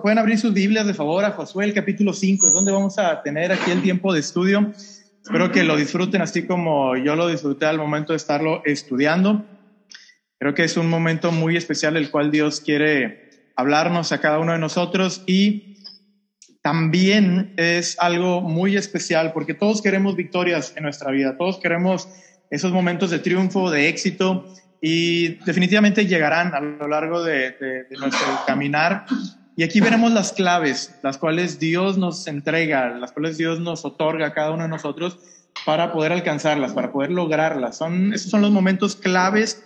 pueden abrir sus Biblias de favor a Josué, el capítulo 5, es donde vamos a tener aquí el tiempo de estudio. Espero que lo disfruten así como yo lo disfruté al momento de estarlo estudiando. Creo que es un momento muy especial el cual Dios quiere hablarnos a cada uno de nosotros y también es algo muy especial porque todos queremos victorias en nuestra vida, todos queremos esos momentos de triunfo, de éxito y definitivamente llegarán a lo largo de, nuestro caminar. Y aquí veremos las claves, las cuales Dios nos entrega, las cuales Dios nos otorga a cada uno de nosotros para poder alcanzarlas, para poder lograrlas. Son, esos son los momentos claves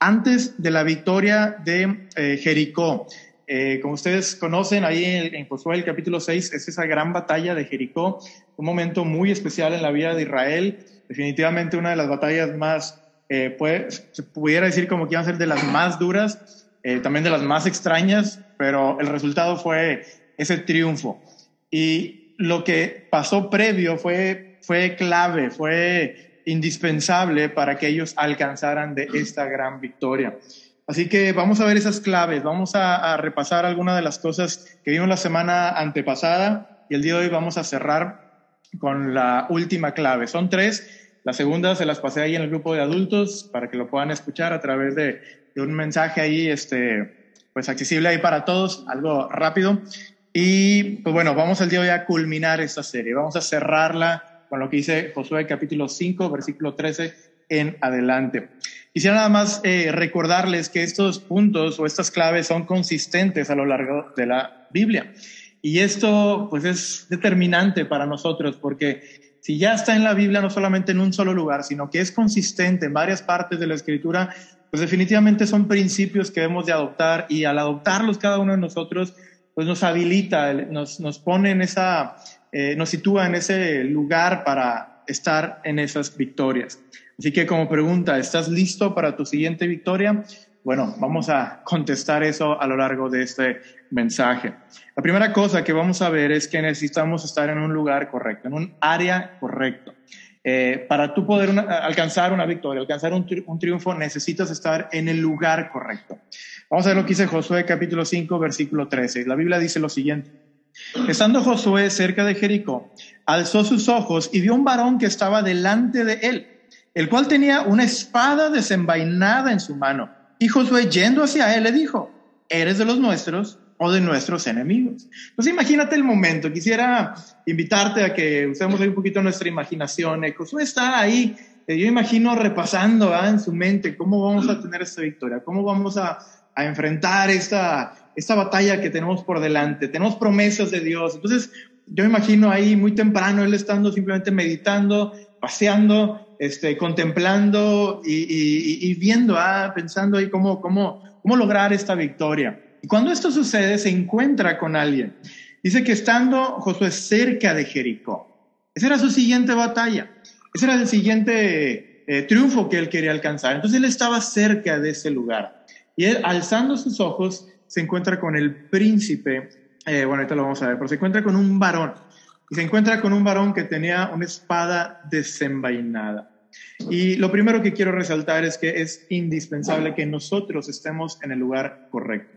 antes de la victoria de eh, Jericó. Eh, como ustedes conocen, ahí en, Josué el capítulo 6 es esa gran batalla de Jericó, un momento muy especial en la vida de Israel, definitivamente una de las batallas más eh, puede, se pudiera decir como que iban a ser de las más duras, eh, también de las más extrañas, pero el resultado fue ese triunfo. Y lo que pasó previo fue, fue clave, fue indispensable para que ellos alcanzaran de esta gran victoria. Así que vamos a ver esas claves, vamos a, repasar algunas de las cosas que vimos la semana antepasada y el día de hoy vamos a cerrar con la última clave. Son tres la segunda se las pasé ahí en el grupo de adultos para que lo puedan escuchar a través de, un mensaje ahí, este, pues accesible ahí para todos, algo rápido. Y pues bueno, vamos el día de hoy a culminar esta serie. Vamos a cerrarla con lo que dice Josué capítulo 5, versículo 13 en adelante. Quisiera nada más eh, recordarles que estos puntos o estas claves son consistentes a lo largo de la Biblia. Y esto pues es determinante para nosotros porque si ya está en la Biblia, no solamente en un solo lugar, sino que es consistente en varias partes de la escritura, pues definitivamente son principios que debemos de adoptar y al adoptarlos cada uno de nosotros, pues nos habilita, nos, nos pone en esa, eh, nos sitúa en ese lugar para estar en esas victorias. Así que como pregunta, ¿estás listo para tu siguiente victoria? Bueno, vamos a contestar eso a lo largo de este mensaje. La primera cosa que vamos a ver es que necesitamos estar en un lugar correcto, en un área correcto. Eh, para tú poder alcanzar una victoria, alcanzar un, un, triunfo, necesitas estar en el lugar correcto. Vamos a ver lo que dice Josué capítulo 5, versículo 13. La Biblia dice lo siguiente. Estando Josué cerca de Jericó, alzó sus ojos y vio un varón que estaba delante de él, el cual tenía una espada desenvainada en su mano. Y Josué, yendo hacia él, le dijo, ¿eres de los nuestros o de nuestros enemigos? Entonces imagínate el momento. Quisiera invitarte a que usemos ahí un poquito nuestra imaginación. Eh, Josué está ahí, eh, yo imagino repasando en su mente cómo vamos a tener esta victoria, cómo vamos a, a enfrentar esta, esta batalla que tenemos por delante. Tenemos promesas de Dios. Entonces yo imagino ahí muy temprano él estando simplemente meditando, paseando, este, contemplando y, viendo, ah, pensando ahí cómo, cómo, cómo lograr esta victoria. Y cuando esto sucede, se encuentra con alguien. Dice que estando Josué cerca de Jericó, esa era su siguiente batalla, ese era el siguiente eh, triunfo que él quería alcanzar. Entonces él estaba cerca de ese lugar. Y él, alzando sus ojos, se encuentra con el príncipe, eh, bueno, ahorita lo vamos a ver, pero se encuentra con un varón y se encuentra con un varón que tenía una espada desenvainada. Y lo primero que quiero resaltar es que es indispensable que nosotros estemos en el lugar correcto,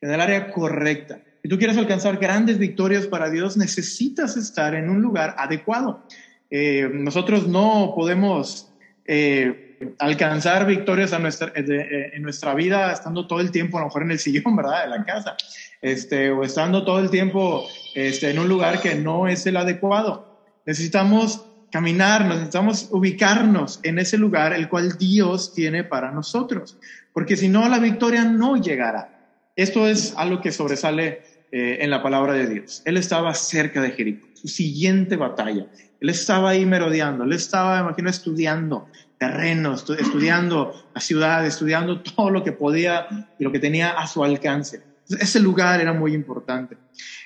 en el área correcta. Si tú quieres alcanzar grandes victorias para Dios, necesitas estar en un lugar adecuado. Eh, nosotros no podemos eh, alcanzar victorias a nuestra, eh, en nuestra vida estando todo el tiempo a lo mejor en el sillón, ¿verdad? De la casa este, o estando todo el tiempo este, en un lugar que no es el adecuado. Necesitamos caminar, necesitamos ubicarnos en ese lugar el cual Dios tiene para nosotros, porque si no, la victoria no llegará. Esto es algo que sobresale eh, en la palabra de Dios. Él estaba cerca de Jericó, su siguiente batalla. Él estaba ahí merodeando, él estaba, imagino, estudiando terrenos, estudiando la ciudad, estudiando todo lo que podía y lo que tenía a su alcance. Ese lugar era muy importante.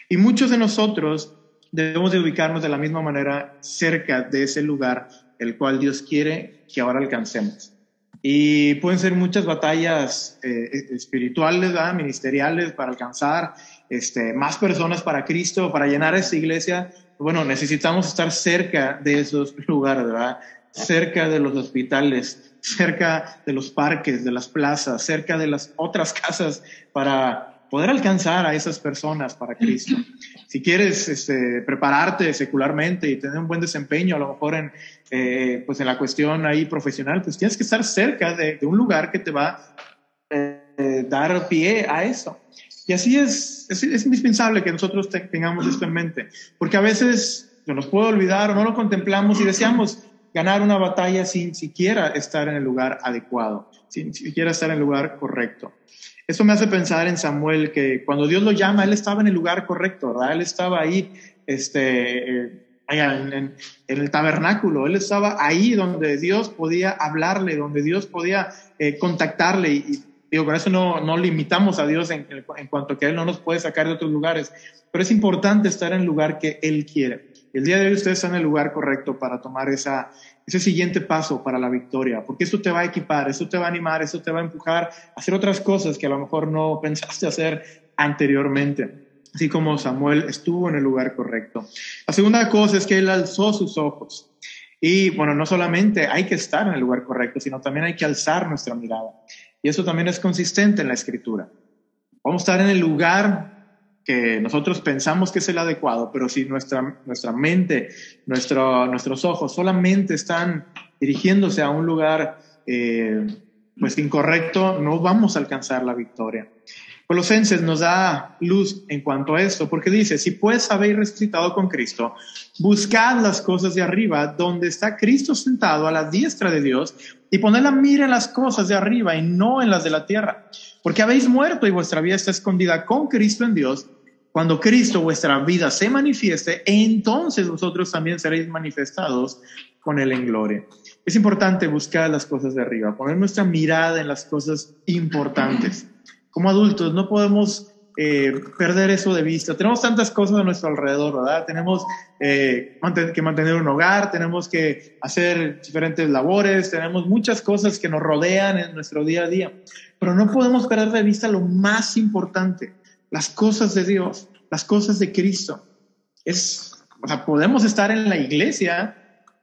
Y muchos de nosotros debemos de ubicarnos de la misma manera cerca de ese lugar el cual Dios quiere que ahora alcancemos. Y pueden ser muchas batallas eh, espirituales, ministeriales para alcanzar este, más personas para Cristo, para llenar esa iglesia. Bueno, necesitamos estar cerca de esos lugares, ¿verdad? Cerca de los hospitales, cerca de los parques, de las plazas, cerca de las otras casas para poder alcanzar a esas personas para Cristo. Si quieres este, prepararte secularmente y tener un buen desempeño, a lo mejor en, eh, pues en la cuestión ahí profesional, pues tienes que estar cerca de, un lugar que te va a eh, dar pie a eso. Y así es, es, es indispensable que nosotros tengamos esto en mente, porque a veces nos puede olvidar o no lo contemplamos y deseamos ganar una batalla sin siquiera estar en el lugar adecuado, sin siquiera estar en el lugar correcto. Eso me hace pensar en Samuel, que cuando Dios lo llama, él estaba en el lugar correcto, ¿verdad? Él estaba ahí, este, eh, en, el tabernáculo, él estaba ahí donde Dios podía hablarle, donde Dios podía eh, contactarle. Y, digo, con eso no, no limitamos a Dios en, en cuanto a que Él no nos puede sacar de otros lugares, pero es importante estar en el lugar que Él quiere. El día de hoy ustedes están en el lugar correcto para tomar ese siguiente paso para la victoria, porque eso te va a equipar, eso te va a animar, eso te va a empujar a hacer otras cosas que a lo mejor no pensaste hacer anteriormente, así como Samuel estuvo en el lugar correcto. La segunda cosa es que él alzó sus ojos. Y bueno, no solamente hay que estar en el lugar correcto, sino también hay que alzar nuestra mirada. Y eso también es consistente en la escritura. Vamos a estar en el lugar que nosotros pensamos que es el adecuado, pero si nuestra, nuestra mente, nuestro, nuestros ojos solamente están dirigiéndose a un lugar eh, pues incorrecto, no vamos a alcanzar la victoria. Colosenses nos da luz en cuanto a esto, porque dice, si pues habéis resucitado con Cristo, buscad las cosas de arriba, donde está Cristo sentado a la diestra de Dios, y poned la mira en las cosas de arriba y no en las de la tierra, porque habéis muerto y vuestra vida está escondida con Cristo en Dios. Cuando Cristo vuestra vida se manifieste, entonces vosotros también seréis manifestados con Él en gloria. Es importante buscar las cosas de arriba, poner nuestra mirada en las cosas importantes. Como adultos no podemos eh, perder eso de vista. Tenemos tantas cosas a nuestro alrededor, ¿verdad? Tenemos eh, que mantener un hogar, tenemos que hacer diferentes labores, tenemos muchas cosas que nos rodean en nuestro día a día, pero no podemos perder de vista lo más importante, las cosas de Dios, las cosas de Cristo. Es, o sea, podemos estar en la iglesia,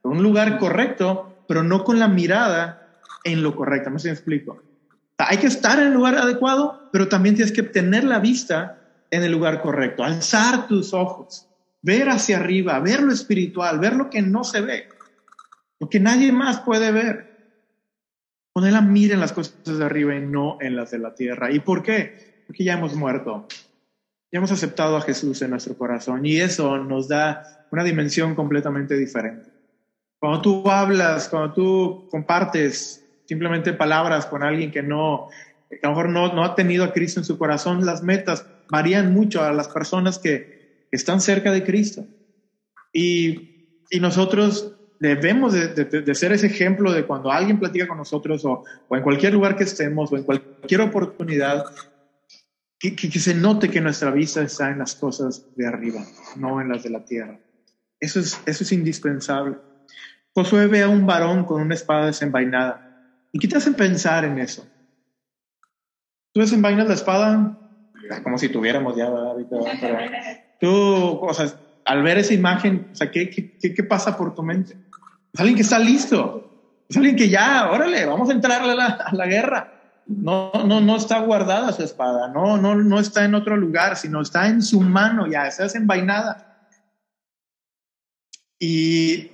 en un lugar correcto, pero no con la mirada en lo correcto. No sé si me explico. hay que estar en el lugar adecuado, pero también tienes que tener la vista en el lugar correcto, alzar tus ojos, ver hacia arriba, ver lo espiritual, ver lo que no se ve, lo que nadie más puede ver. Poner la mira en las cosas de arriba y no en las de la tierra. ¿Y por qué? Porque ya hemos muerto. Ya hemos aceptado a Jesús en nuestro corazón y eso nos da una dimensión completamente diferente. Cuando tú hablas, cuando tú compartes simplemente palabras con alguien que no, que a lo mejor no, no ha tenido a Cristo en su corazón, las metas varían mucho a las personas que, están cerca de Cristo. Y, y nosotros debemos de, de, ser ese ejemplo de cuando alguien platica con nosotros o, o, en cualquier lugar que estemos o en cualquier oportunidad, que, se note que nuestra vista está en las cosas de arriba, no en las de la tierra. Eso es, eso es indispensable. Josué ve a un varón con una espada desenvainada. ¿Y qué te hace pensar en eso? Tú desenvainas la espada como si tuviéramos ya, Pero tú, o sea, al ver esa imagen, o sea, ¿qué, qué, qué pasa por tu mente? Es alguien que está listo. Es alguien que ya, órale, vamos a entrarle a la, a la guerra no, no, no está guardada su espada, no, no, no está en otro lugar, sino está en su mano, ya está desenvainada. Y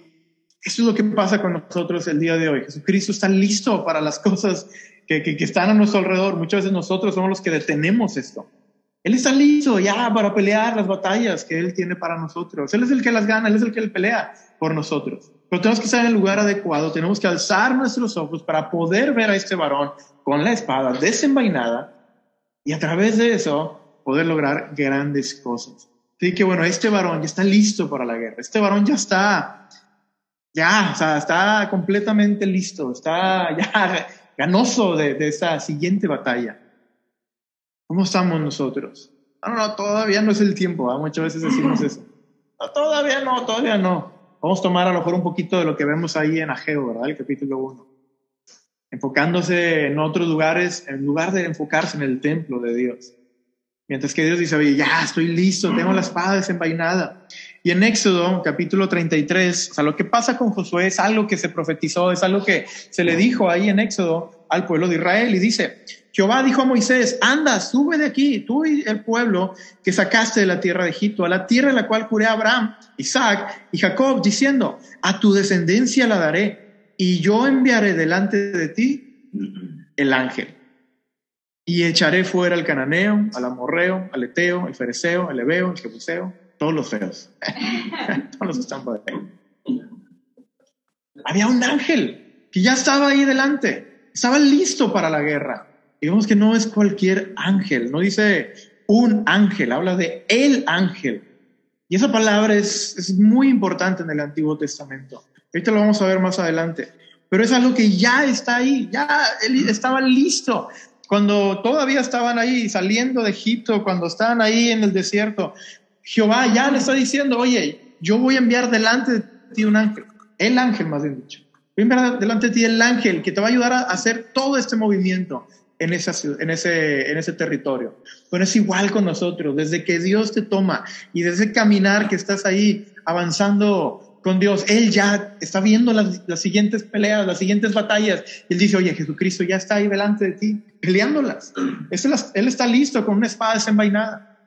eso es lo que pasa con nosotros el día de hoy. Jesucristo está listo para las cosas que, que, que están a nuestro alrededor. Muchas veces nosotros somos los que detenemos esto. Él está listo ya para pelear las batallas que Él tiene para nosotros. Él es el que las gana, Él es el que pelea por nosotros. Pero tenemos que estar en el lugar adecuado, tenemos que alzar nuestros ojos para poder ver a este varón con la espada desenvainada y a través de eso poder lograr grandes cosas. Así que bueno, este varón ya está listo para la guerra, este varón ya está, ya, o sea, está completamente listo, está ya ganoso de, de esa siguiente batalla. ¿Cómo estamos nosotros? No, no, no, todavía no es el tiempo, muchas veces decimos eso. No, todavía no, todavía no. Vamos a tomar a lo mejor un poquito de lo que vemos ahí en Ageo, ¿verdad? El capítulo 1 enfocándose en otros lugares, en lugar de enfocarse en el templo de Dios. Mientras que Dios dice, oye, ya estoy listo, tengo la espada desenvainada. Y en Éxodo, capítulo 33, o sea, lo que pasa con Josué es algo que se profetizó, es algo que se le dijo ahí en Éxodo al pueblo de Israel y dice, Jehová dijo a Moisés, anda, sube de aquí, tú y el pueblo que sacaste de la tierra de Egipto, a la tierra en la cual curé a Abraham, Isaac y Jacob, diciendo, a tu descendencia la daré, y yo enviaré delante de ti el ángel. Y echaré fuera al cananeo, al amorreo, al eteo, al fereceo, al ebeo, al jebuseo, todos los feos, todos los. Había un ángel que ya estaba ahí delante, estaba listo para la guerra. Digamos que no es cualquier ángel, no dice un ángel, habla de el ángel. Y esa palabra es, es muy importante en el Antiguo Testamento. Ahorita lo vamos a ver más adelante. Pero es algo que ya está ahí, ya él estaba listo. Cuando todavía estaban ahí saliendo de Egipto, cuando estaban ahí en el desierto, Jehová ya le está diciendo, oye, yo voy a enviar delante de ti un ángel, el ángel más bien dicho. Enviar delante de ti el ángel que te va a ayudar a hacer todo este movimiento en, esa, en, ese, en ese territorio. Bueno, es igual con nosotros, desde que Dios te toma y desde caminar que estás ahí avanzando con Dios, Él ya está viendo las, las, siguientes peleas, las siguientes batallas. Él dice, oye, Jesucristo ya está ahí delante de ti, peleándolas. Él está listo con una espada desenvainada.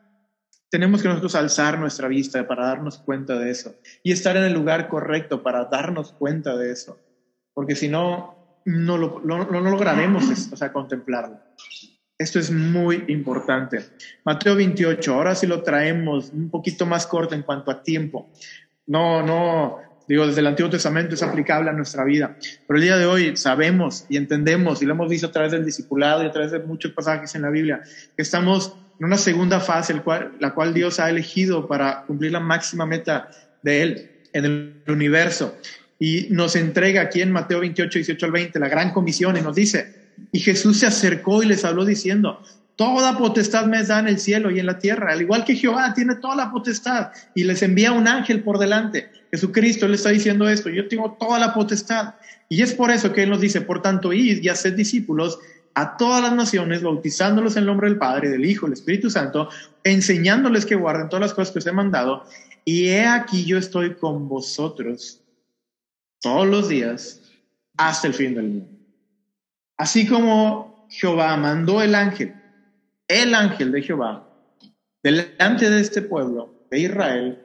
Tenemos que nosotros alzar nuestra vista para darnos cuenta de eso y estar en el lugar correcto para darnos cuenta de eso. Porque si no, no, lo, no, no lograremos o sea, contemplarlo. Esto es muy importante. Mateo 28, ahora sí lo traemos un poquito más corto en cuanto a tiempo. No, no, digo, desde el Antiguo Testamento es aplicable a nuestra vida, pero el día de hoy sabemos y entendemos y lo hemos visto a través del discipulado y a través de muchos pasajes en la Biblia, que estamos en una segunda fase, el cual, la cual Dios ha elegido para cumplir la máxima meta de Él en el universo y nos entrega aquí en Mateo 28, 18 al 20 la gran comisión y nos dice, y Jesús se acercó y les habló diciendo, toda potestad me da en el cielo y en la tierra, al igual que Jehová tiene toda la potestad y les envía un ángel por delante. Jesucristo le está diciendo esto, yo tengo toda la potestad. Y es por eso que Él nos dice, por tanto, id y haced discípulos a todas las naciones, bautizándolos en el nombre del Padre, del Hijo, del Espíritu Santo, enseñándoles que guarden todas las cosas que os he mandado. Y he aquí yo estoy con vosotros todos los días hasta el fin del mundo. Así como Jehová mandó el ángel, el ángel de Jehová, delante de este pueblo de Israel,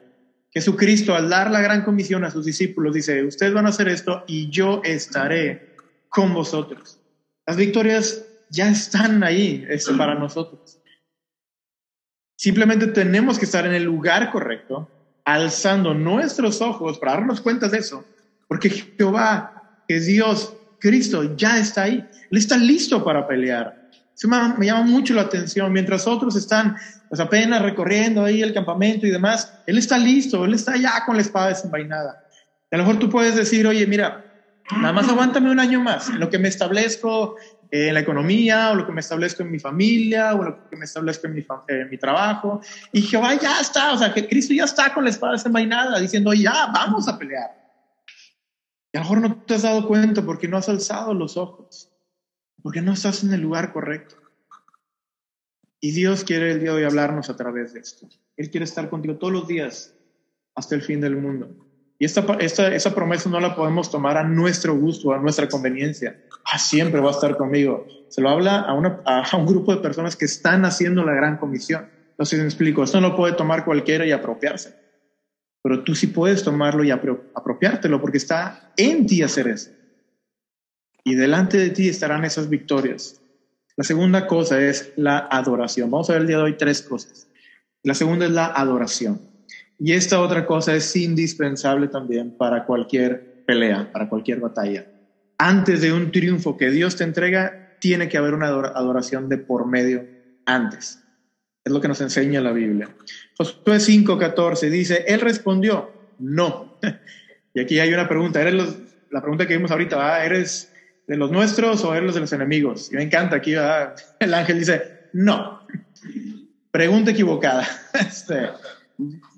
Jesucristo al dar la gran comisión a sus discípulos dice, ustedes van a hacer esto y yo estaré con vosotros. Las victorias ya están ahí para nosotros. Simplemente tenemos que estar en el lugar correcto, alzando nuestros ojos para darnos cuenta de eso porque Jehová, que es Dios, Cristo, ya está ahí. Él está listo para pelear. Eso me, llama mucho la atención. Mientras otros están pues, apenas recorriendo ahí el campamento y demás, Él está listo, Él está ya con la espada desenvainada. A lo mejor tú puedes decir, oye, mira, nada más aguántame un año más en lo que me establezco en la economía, o lo que me establezco en mi familia, o lo que me establezco en mi, en mi trabajo. Y Jehová ya está, o sea, que Cristo ya está con la espada desenvainada, diciendo, ya, vamos a pelear. Y a lo mejor no te has dado cuenta porque no has alzado los ojos, porque no estás en el lugar correcto. Y Dios quiere el día de hoy hablarnos a través de esto. Él quiere estar contigo todos los días hasta el fin del mundo. Y esta, esta, esa promesa no la podemos tomar a nuestro gusto, a nuestra conveniencia. Ah, siempre va a estar conmigo. Se lo habla a, una, a un grupo de personas que están haciendo la gran comisión. Entonces me explico, esto no lo puede tomar cualquiera y apropiarse pero tú sí puedes tomarlo y apropiártelo porque está en ti hacer eso. Y delante de ti estarán esas victorias. La segunda cosa es la adoración. Vamos a ver el día de hoy tres cosas. La segunda es la adoración. Y esta otra cosa es indispensable también para cualquier pelea, para cualquier batalla. Antes de un triunfo que Dios te entrega, tiene que haber una adoración de por medio antes. Es lo que nos enseña la Biblia. Josué 5:14 dice, él respondió, no. y aquí hay una pregunta, ¿eres la pregunta que vimos ahorita, ¿eres de los nuestros o eres de los enemigos? Y me encanta aquí, el ángel dice, no. Pregunta equivocada. Este,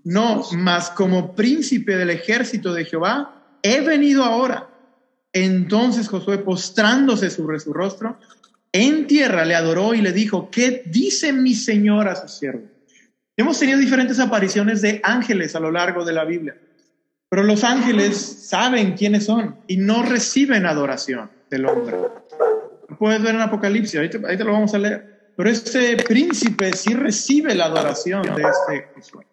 no, mas como príncipe del ejército de Jehová, he venido ahora. Entonces Josué, postrándose sobre su rostro, en tierra le adoró y le dijo, ¿qué dice mi Señor a su siervo? Hemos tenido diferentes apariciones de ángeles a lo largo de la Biblia, pero los ángeles saben quiénes son y no reciben adoración del hombre. Lo puedes ver en Apocalipsis, ahí te, lo vamos a leer. Pero este príncipe sí recibe la adoración de este Josué.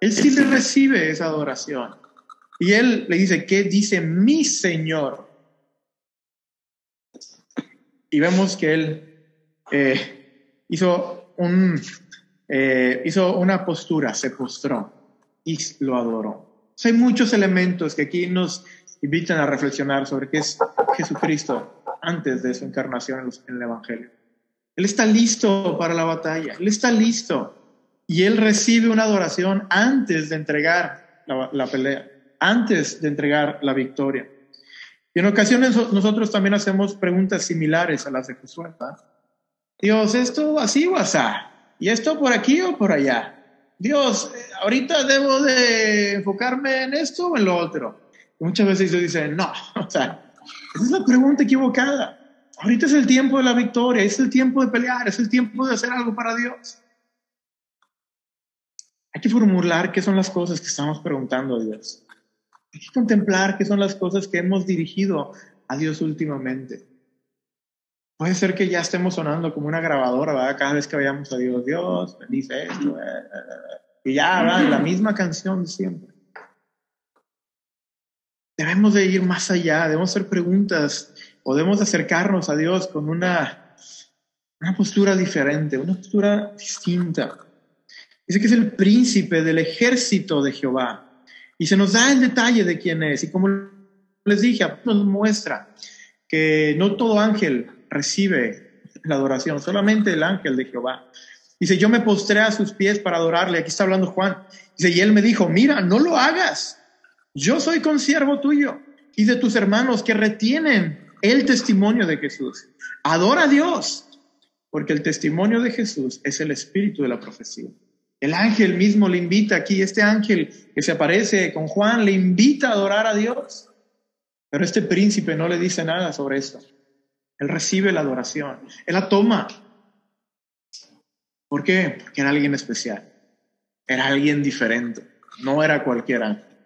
Él sí le recibe esa adoración. Y él le dice, ¿qué dice mi Señor? Y vemos que él eh, hizo, un, eh, hizo una postura, se postró y lo adoró. hay muchos elementos que aquí nos invitan a reflexionar sobre qué es Jesucristo antes de su encarnación en el Evangelio. Él está listo para la batalla, Él está listo y Él recibe una adoración antes de entregar la, la pelea, antes de entregar la victoria. Y en ocasiones nosotros también hacemos preguntas similares a las de Jesús. Dios, ¿esto así o así? ¿Y esto por aquí o por allá? Dios, ahorita debo de enfocarme en esto o en lo otro. Muchas veces Dios dice, no, o sea, esa es la pregunta equivocada. Ahorita es el tiempo de la victoria, es el tiempo de pelear, es el tiempo de hacer algo para Dios. Hay que formular qué son las cosas que estamos preguntando a Dios. Hay que contemplar qué son las cosas que hemos dirigido a Dios últimamente. Puede ser que ya estemos sonando como una grabadora, ¿verdad? Cada vez que vayamos a Dios, Dios, bendice esto, eh, eh, eh, y ya, ¿verdad? La misma canción de siempre. Debemos de ir más allá, debemos hacer preguntas, podemos acercarnos a Dios con una, una postura diferente, una postura distinta. Dice que es el príncipe del ejército de Jehová. Y se nos da el detalle de quién es. Y como les dije, nos muestra que no todo ángel recibe la adoración, solamente el ángel de Jehová. Dice, yo me postré a sus pies para adorarle. Aquí está hablando Juan. Dice, y él me dijo, mira, no lo hagas. Yo soy consiervo tuyo y de tus hermanos que retienen el testimonio de Jesús. Adora a Dios, porque el testimonio de Jesús es el espíritu de la profecía. El ángel mismo le invita aquí, este ángel que se aparece con Juan le invita a adorar a Dios. Pero este príncipe no le dice nada sobre esto. Él recibe la adoración, él la toma. ¿Por qué? Porque era alguien especial, era alguien diferente, no era cualquier ángel.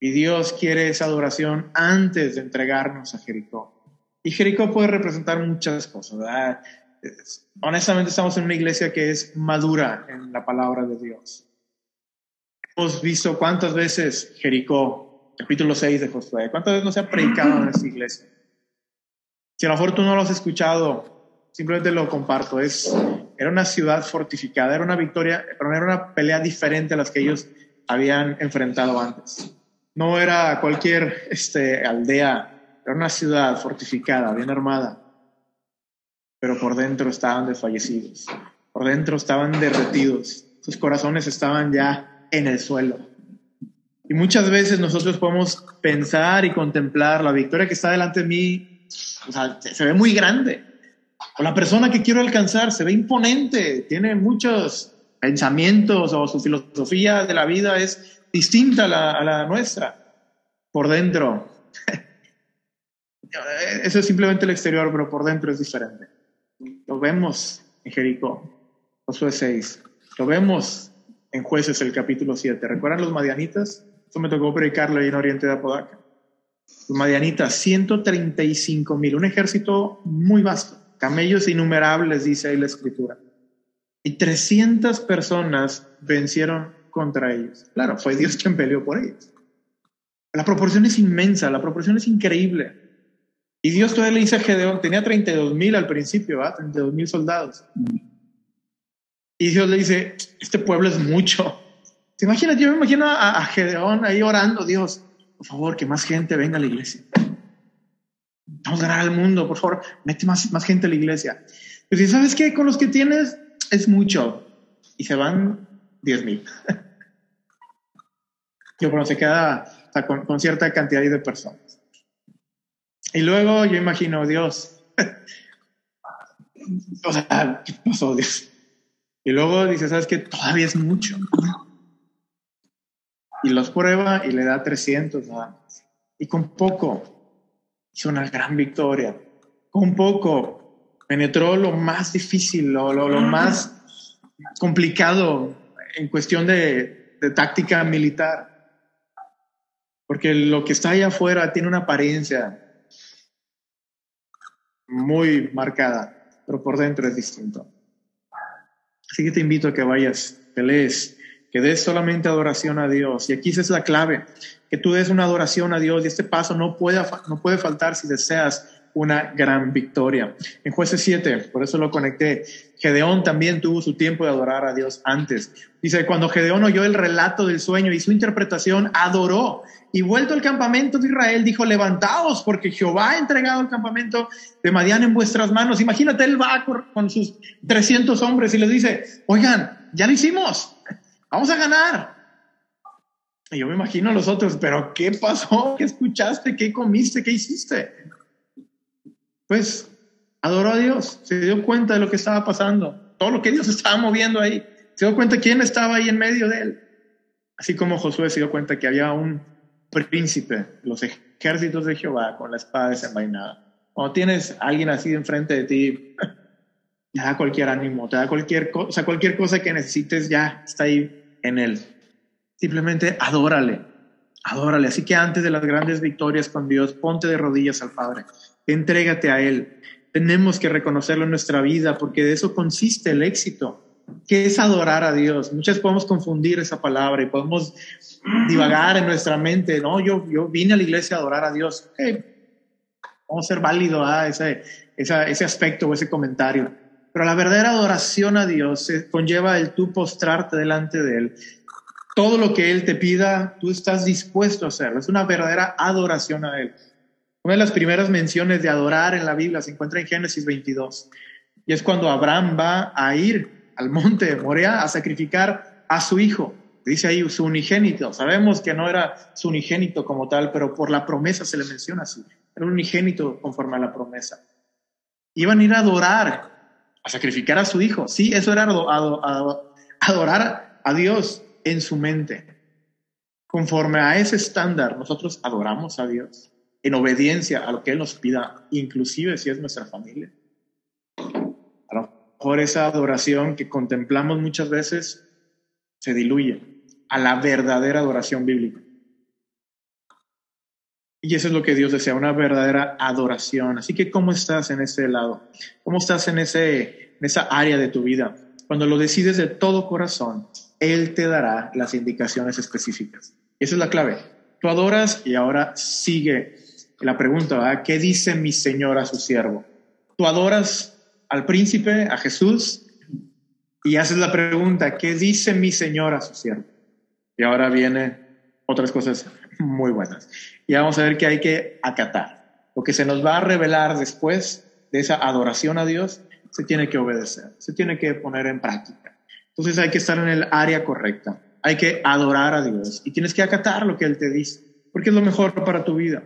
Y Dios quiere esa adoración antes de entregarnos a Jericó. Y Jericó puede representar muchas cosas, ¿verdad? Honestamente estamos en una iglesia que es madura en la palabra de Dios. Hemos visto cuántas veces Jericó, capítulo 6 de Josué, cuántas veces no se ha predicado en esta iglesia. Si a lo mejor tú no lo has escuchado, simplemente lo comparto. Es, era una ciudad fortificada, era una victoria, pero era una pelea diferente a las que ellos habían enfrentado antes. No era cualquier este, aldea, era una ciudad fortificada, bien armada pero por dentro estaban desfallecidos, por dentro estaban derretidos, sus corazones estaban ya en el suelo. Y muchas veces nosotros podemos pensar y contemplar la victoria que está delante de mí, o sea, se ve muy grande. O la persona que quiero alcanzar se ve imponente, tiene muchos pensamientos o su filosofía de la vida es distinta a la, a la nuestra. Por dentro, eso es simplemente el exterior, pero por dentro es diferente. Lo vemos en Jericó, Josué 6. Lo vemos en Jueces, el capítulo 7. ¿Recuerdan los madianitas? Esto me tocó predicarlo ahí en Oriente de Apodaca. Los madianitas, 135 mil, un ejército muy vasto, camellos innumerables, dice ahí la escritura. Y 300 personas vencieron contra ellos. Claro, fue Dios quien peleó por ellos. La proporción es inmensa, la proporción es increíble. Y Dios todavía le dice a Gedeón, tenía 32 mil al principio, ¿va? 32 mil soldados. Y Dios le dice, este pueblo es mucho. ¿Te imaginas? Yo me imagino a, Gedeón ahí orando, Dios, por favor, que más gente venga a la iglesia. Vamos a ganar al mundo, por favor, mete más, más gente a la iglesia. Pero si sabes qué, con los que tienes es mucho. Y se van 10 mil. Yo, bueno, se queda con, con cierta cantidad de personas. Y luego yo imagino, Dios, o sea, ¿qué pasó, Dios? Y luego dice, ¿sabes qué? Todavía es mucho. Y los prueba y le da 300 nada más. Y con poco hizo una gran victoria. Con poco penetró lo más difícil, lo, lo, más complicado en cuestión de, de táctica militar. Porque lo que está allá afuera tiene una apariencia muy marcada, pero por dentro es distinto. Así que te invito a que vayas, que lees, que des solamente adoración a Dios. Y aquí es la clave, que tú des una adoración a Dios y este paso no puede, no puede faltar si deseas una gran victoria. En jueces 7, por eso lo conecté, Gedeón también tuvo su tiempo de adorar a Dios antes. Dice, cuando Gedeón oyó el relato del sueño y su interpretación, adoró. Y vuelto al campamento de Israel, dijo, levantaos, porque Jehová ha entregado el campamento de Madián en vuestras manos. Imagínate, él va con sus 300 hombres y les dice, oigan, ya lo hicimos, vamos a ganar. Y yo me imagino a los otros, pero ¿qué pasó? ¿Qué escuchaste? ¿Qué comiste? ¿Qué hiciste? Pues adoró a Dios, se dio cuenta de lo que estaba pasando, todo lo que Dios estaba moviendo ahí, se dio cuenta quién estaba ahí en medio de él. Así como Josué se dio cuenta que había un príncipe, los ejércitos de Jehová con la espada desenvainada. Cuando tienes a alguien así enfrente de ti, te da cualquier ánimo, te da cualquier cosa, cualquier cosa que necesites ya está ahí en él. Simplemente adórale, adórale. Así que antes de las grandes victorias con Dios, ponte de rodillas al Padre entrégate a Él. Tenemos que reconocerlo en nuestra vida porque de eso consiste el éxito, que es adorar a Dios. Muchas podemos confundir esa palabra y podemos divagar en nuestra mente, no, yo, yo vine a la iglesia a adorar a Dios. vamos a ser válido a ese, ese aspecto o ese comentario. Pero la verdadera adoración a Dios conlleva el tú postrarte delante de Él. Todo lo que Él te pida, tú estás dispuesto a hacerlo. Es una verdadera adoración a Él. Una de las primeras menciones de adorar en la Biblia se encuentra en Génesis 22. Y es cuando Abraham va a ir al monte de Morea a sacrificar a su hijo. Dice ahí su unigénito. Sabemos que no era su unigénito como tal, pero por la promesa se le menciona así. Era un unigénito conforme a la promesa. Iban a ir a adorar, a sacrificar a su hijo. Sí, eso era adorar a Dios en su mente. Conforme a ese estándar, nosotros adoramos a Dios en obediencia a lo que Él nos pida, inclusive si es nuestra familia. A lo mejor esa adoración que contemplamos muchas veces se diluye a la verdadera adoración bíblica. Y eso es lo que Dios desea, una verdadera adoración. Así que, ¿cómo estás en ese lado? ¿Cómo estás en, ese, en esa área de tu vida? Cuando lo decides de todo corazón, Él te dará las indicaciones específicas. Esa es la clave. Tú adoras y ahora sigue la pregunta, ¿qué dice mi Señor a su siervo? Tú adoras al príncipe, a Jesús, y haces la pregunta, ¿qué dice mi Señor a su siervo? Y ahora vienen otras cosas muy buenas. Y vamos a ver que hay que acatar. Lo que se nos va a revelar después de esa adoración a Dios, se tiene que obedecer, se tiene que poner en práctica. Entonces hay que estar en el área correcta, hay que adorar a Dios y tienes que acatar lo que Él te dice porque es lo mejor para tu vida.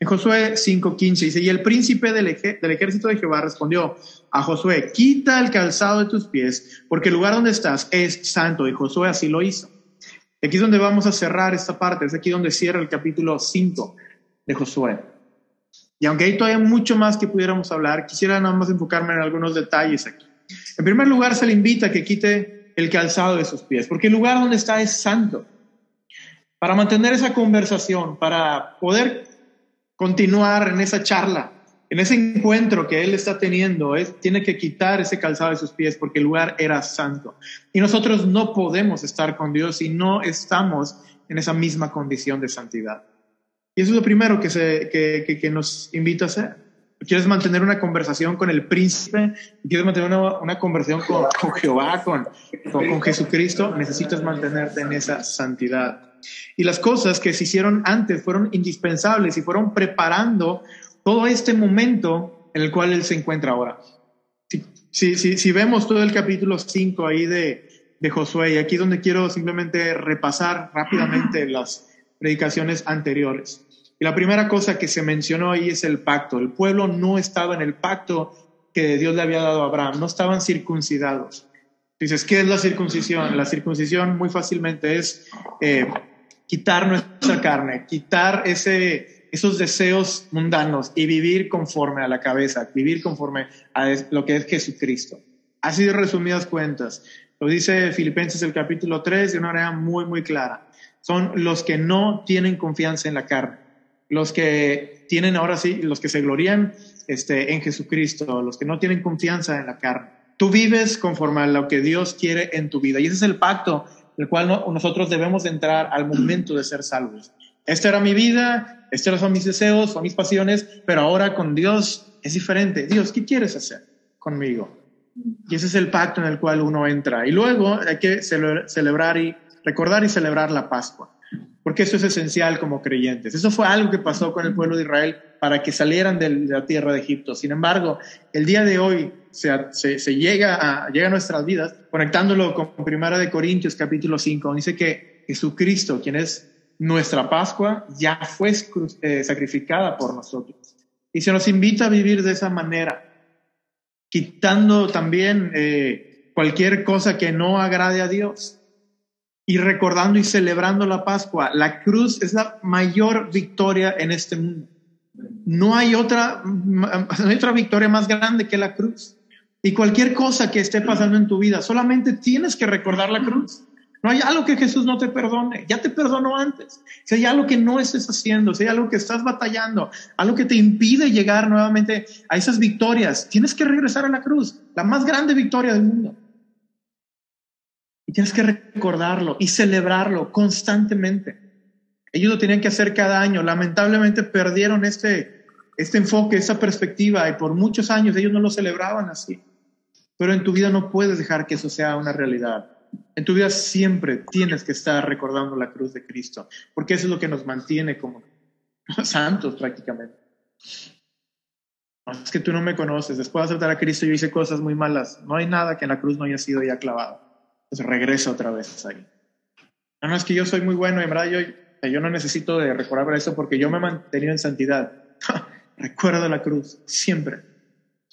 En Josué 5:15 dice, y el príncipe del, ejército de Jehová respondió a Josué, quita el calzado de tus pies, porque el lugar donde estás es santo. Y Josué así lo hizo. Aquí es donde vamos a cerrar esta parte, es aquí donde cierra el capítulo 5 de Josué. Y aunque hay todavía mucho más que pudiéramos hablar, quisiera nada más enfocarme en algunos detalles aquí. En primer lugar, se le invita a que quite el calzado de sus pies, porque el lugar donde está es santo para mantener esa conversación, para poder continuar en esa charla, en ese encuentro que él está teniendo, es, tiene que quitar ese calzado de sus pies porque el lugar era santo. Y nosotros no podemos estar con Dios si no estamos en esa misma condición de santidad. Y eso es lo primero que, se, que, que, nos invita a hacer. ¿Quieres mantener una conversación con el príncipe? ¿Quieres mantener una, una conversación con, con Jehová, con, con, con Jesucristo? Necesitas mantenerte en esa santidad. Y las cosas que se hicieron antes fueron indispensables y fueron preparando todo este momento en el cual él se encuentra ahora. Si, si, si, vemos todo el capítulo 5 ahí de, de Josué, y aquí donde quiero simplemente repasar rápidamente las predicaciones anteriores. Y la primera cosa que se mencionó ahí es el pacto. El pueblo no estaba en el pacto que Dios le había dado a Abraham, no estaban circuncidados. Dices, ¿qué es la circuncisión? La circuncisión muy fácilmente es eh, quitar nuestra carne, quitar ese, esos deseos mundanos y vivir conforme a la cabeza, vivir conforme a lo que es Jesucristo. Así de resumidas cuentas. Lo dice Filipenses el capítulo 3 de una manera muy, muy clara. Son los que no tienen confianza en la carne. Los que tienen ahora sí, los que se glorían este, en Jesucristo, los que no tienen confianza en la carne. Tú vives conforme a lo que Dios quiere en tu vida. Y ese es el pacto el cual nosotros debemos entrar al momento de ser salvos. Esta era mi vida, estos son mis deseos, son mis pasiones, pero ahora con Dios es diferente. Dios, ¿qué quieres hacer conmigo? Y ese es el pacto en el cual uno entra. Y luego hay que celebrar y recordar y celebrar la Pascua, porque eso es esencial como creyentes. Eso fue algo que pasó con el pueblo de Israel para que salieran de la tierra de Egipto. Sin embargo, el día de hoy se, se, llega, a, llega a nuestras vidas conectándolo con Primera de Corintios capítulo 5, dice que Jesucristo, quien es nuestra Pascua, ya fue eh, sacrificada por nosotros. Y se nos invita a vivir de esa manera, quitando también eh, cualquier cosa que no agrade a Dios y recordando y celebrando la Pascua. La cruz es la mayor victoria en este mundo. No hay otra, no hay otra victoria más grande que la cruz. Y cualquier cosa que esté pasando en tu vida, solamente tienes que recordar la cruz. No hay algo que Jesús no te perdone. Ya te perdonó antes. Si hay algo que no estés haciendo, si hay algo que estás batallando, algo que te impide llegar nuevamente a esas victorias, tienes que regresar a la cruz, la más grande victoria del mundo. Tienes que recordarlo y celebrarlo constantemente. Ellos lo tenían que hacer cada año. Lamentablemente perdieron este, este enfoque, esa perspectiva, y por muchos años ellos no lo celebraban así. Pero en tu vida no puedes dejar que eso sea una realidad. En tu vida siempre tienes que estar recordando la cruz de Cristo, porque eso es lo que nos mantiene como santos prácticamente. es que tú no me conoces, después de aceptar a Cristo yo hice cosas muy malas. No hay nada que en la cruz no haya sido ya clavado. Entonces regresa otra vez ahí. No, no, es que yo soy muy bueno en verdad yo, yo no necesito de recordar eso porque yo me he mantenido en santidad. Recuerdo la cruz, siempre.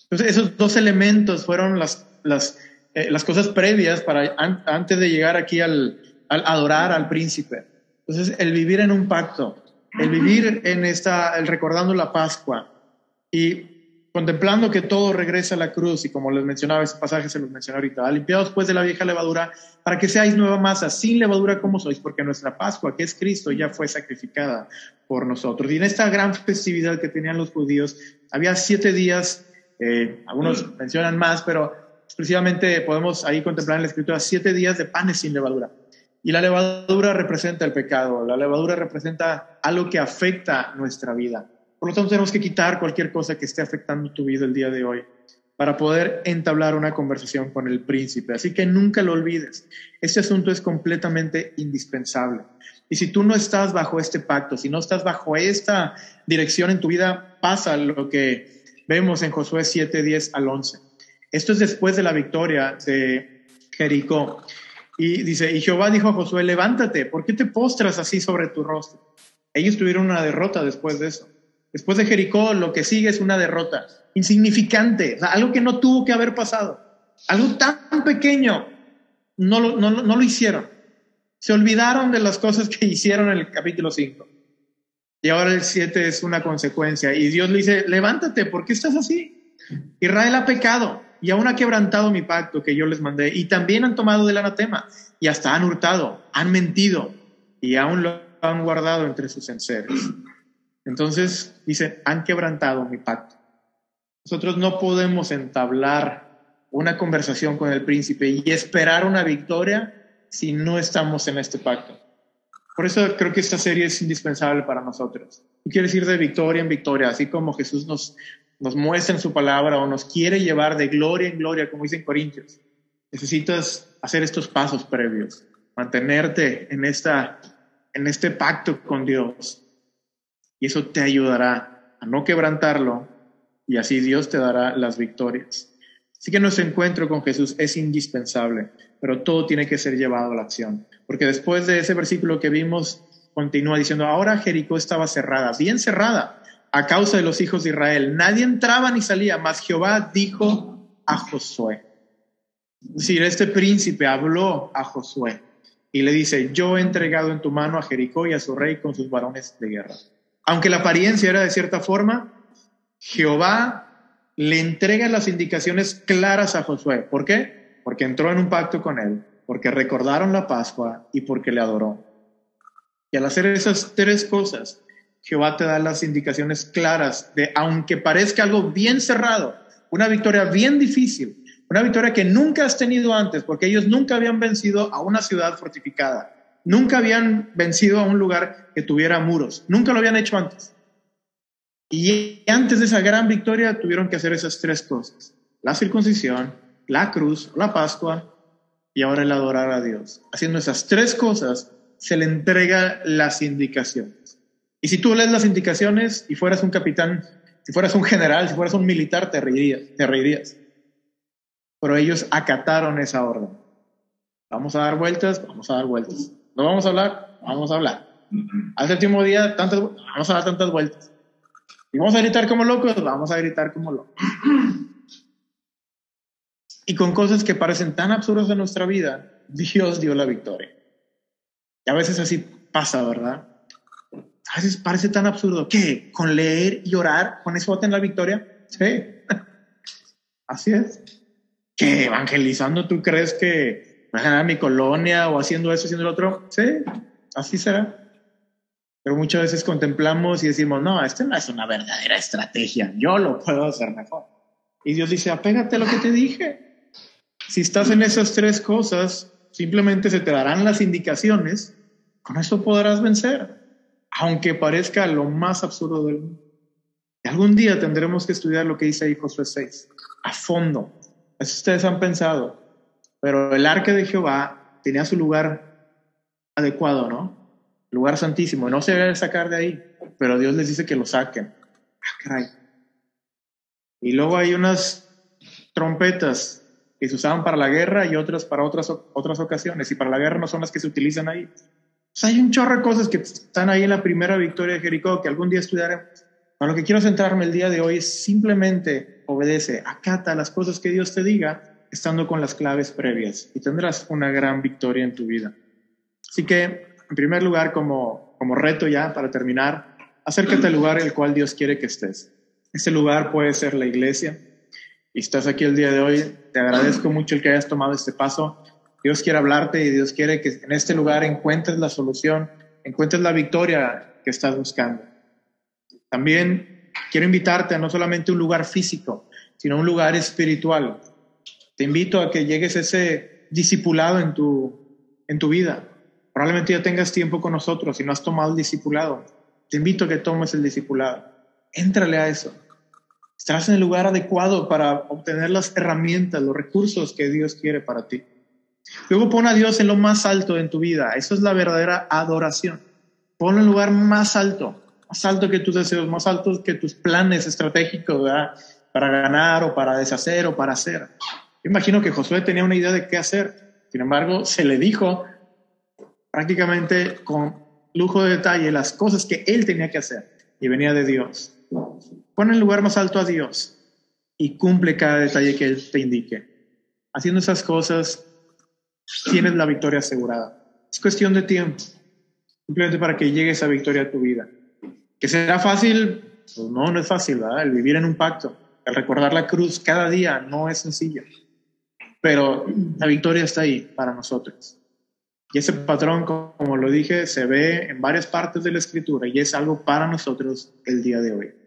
Entonces esos dos elementos fueron las, las eh, las cosas previas para antes de llegar aquí al, adorar al príncipe. Entonces, el vivir en un pacto, el vivir en esta, el recordando la Pascua y contemplando que todo regresa a la cruz, y como les mencionaba, ese pasaje se los mencioné ahorita, limpiados pues de la vieja levadura, para que seáis nueva masa, sin levadura como sois, porque nuestra Pascua, que es Cristo, ya fue sacrificada por nosotros. Y en esta gran festividad que tenían los judíos, había siete días, eh, algunos mencionan más, pero exclusivamente podemos ahí contemplar en la escritura siete días de panes sin levadura. Y la levadura representa el pecado, la levadura representa algo que afecta nuestra vida. Por lo tanto, tenemos que quitar cualquier cosa que esté afectando tu vida el día de hoy para poder entablar una conversación con el príncipe. Así que nunca lo olvides. Este asunto es completamente indispensable. Y si tú no estás bajo este pacto, si no estás bajo esta dirección en tu vida, pasa lo que vemos en Josué 7, 10 al 11. Esto es después de la victoria de Jericó. Y dice, y Jehová dijo a Josué, levántate, ¿por qué te postras así sobre tu rostro? Ellos tuvieron una derrota después de eso. Después de Jericó, lo que sigue es una derrota insignificante, algo que no tuvo que haber pasado. Algo tan pequeño, no lo, no, no lo hicieron. Se olvidaron de las cosas que hicieron en el capítulo 5. Y ahora el 7 es una consecuencia. Y Dios le dice, levántate, ¿por qué estás así? Israel ha pecado y aún ha quebrantado mi pacto que yo les mandé, y también han tomado del anatema, y hasta han hurtado, han mentido, y aún lo han guardado entre sus enseres. Entonces, dice, han quebrantado mi pacto. Nosotros no podemos entablar una conversación con el príncipe y esperar una victoria si no estamos en este pacto. Por eso creo que esta serie es indispensable para nosotros. Tú quieres ir de victoria en victoria, así como Jesús nos, nos muestra en su palabra o nos quiere llevar de gloria en gloria, como dicen Corintios, necesitas hacer estos pasos previos, mantenerte en, esta, en este pacto con Dios. Y eso te ayudará a no quebrantarlo y así Dios te dará las victorias. Así que nuestro encuentro con Jesús es indispensable, pero todo tiene que ser llevado a la acción. Porque después de ese versículo que vimos, continúa diciendo, ahora Jericó estaba cerrada, bien cerrada, a causa de los hijos de Israel. Nadie entraba ni salía, mas Jehová dijo a Josué. Es decir, este príncipe habló a Josué y le dice, yo he entregado en tu mano a Jericó y a su rey con sus varones de guerra. Aunque la apariencia era de cierta forma, Jehová le entrega las indicaciones claras a Josué. ¿Por qué? Porque entró en un pacto con él, porque recordaron la Pascua y porque le adoró. Y al hacer esas tres cosas, Jehová te da las indicaciones claras de, aunque parezca algo bien cerrado, una victoria bien difícil, una victoria que nunca has tenido antes, porque ellos nunca habían vencido a una ciudad fortificada, nunca habían vencido a un lugar que tuviera muros, nunca lo habían hecho antes. Y antes de esa gran victoria tuvieron que hacer esas tres cosas, la circuncisión, la cruz, la Pascua y ahora el adorar a Dios. Haciendo esas tres cosas se le entrega las indicaciones. Y si tú lees las indicaciones y fueras un capitán, si fueras un general, si fueras un militar, te reirías, te reirías. Pero ellos acataron esa orden. Vamos a dar vueltas, vamos a dar vueltas. ¿No vamos a hablar? Vamos a hablar. Al séptimo día, tantas, vamos a dar tantas vueltas. Y vamos a gritar como locos, vamos a gritar como locos. Y con cosas que parecen tan absurdas en nuestra vida, Dios dio la victoria. Y a veces así pasa, ¿verdad? A veces parece tan absurdo. que ¿Con leer y orar, con eso va a tener la victoria? Sí. Así es. ¿Que evangelizando tú crees que a mi colonia o haciendo eso, haciendo lo otro? Sí, así será. Pero muchas veces contemplamos y decimos, no, esto no es una verdadera estrategia, yo lo puedo hacer mejor. Y Dios dice, apégate a lo que te dije. Si estás en esas tres cosas, simplemente se te darán las indicaciones, con eso podrás vencer, aunque parezca lo más absurdo del mundo. Y algún día tendremos que estudiar lo que dice ahí Josué 6, a fondo. Eso ustedes han pensado. Pero el arca de Jehová tenía su lugar adecuado, ¿no? Lugar santísimo. No se debe sacar de ahí, pero Dios les dice que lo saquen. Ah. Y luego hay unas trompetas que se usaban para la guerra y otras para otras, otras ocasiones. Y para la guerra no son las que se utilizan ahí. hay un chorro de cosas que están ahí en la primera victoria de Jericó que algún día estudiaremos. Para lo que quiero centrarme el día de hoy es simplemente obedece, acata las cosas que Dios te diga, estando con las claves previas y tendrás una gran victoria en tu vida. Así que, en primer lugar, como, como reto ya para terminar, acércate al lugar en el cual Dios quiere que estés. Ese lugar puede ser la iglesia, y estás aquí el día de hoy, te agradezco mucho el que hayas tomado este paso. Dios quiere hablarte y Dios quiere que en este lugar encuentres la solución, encuentres la victoria que estás buscando. También quiero invitarte a no solamente un lugar físico, sino un lugar espiritual. Te invito a que llegues ese discipulado en tu, en tu vida. Probablemente ya tengas tiempo con nosotros y no has tomado el discipulado. Te invito a que tomes el discipulado. Éntrale a eso. Estás en el lugar adecuado para obtener las herramientas, los recursos que Dios quiere para ti. Luego pon a Dios en lo más alto en tu vida. Eso es la verdadera adoración. Ponlo en el lugar más alto, más alto que tus deseos, más alto que tus planes estratégicos para ganar o para deshacer o para hacer. Imagino que Josué tenía una idea de qué hacer. Sin embargo, se le dijo prácticamente con lujo de detalle las cosas que él tenía que hacer y venía de Dios. Pon el lugar más alto a Dios y cumple cada detalle que Él te indique. Haciendo esas cosas, tienes la victoria asegurada. Es cuestión de tiempo, simplemente para que llegue esa victoria a tu vida. ¿Que será fácil? Pues no, no es fácil, ¿verdad? El vivir en un pacto, el recordar la cruz cada día no es sencillo. Pero la victoria está ahí para nosotros. Y ese patrón, como lo dije, se ve en varias partes de la escritura y es algo para nosotros el día de hoy.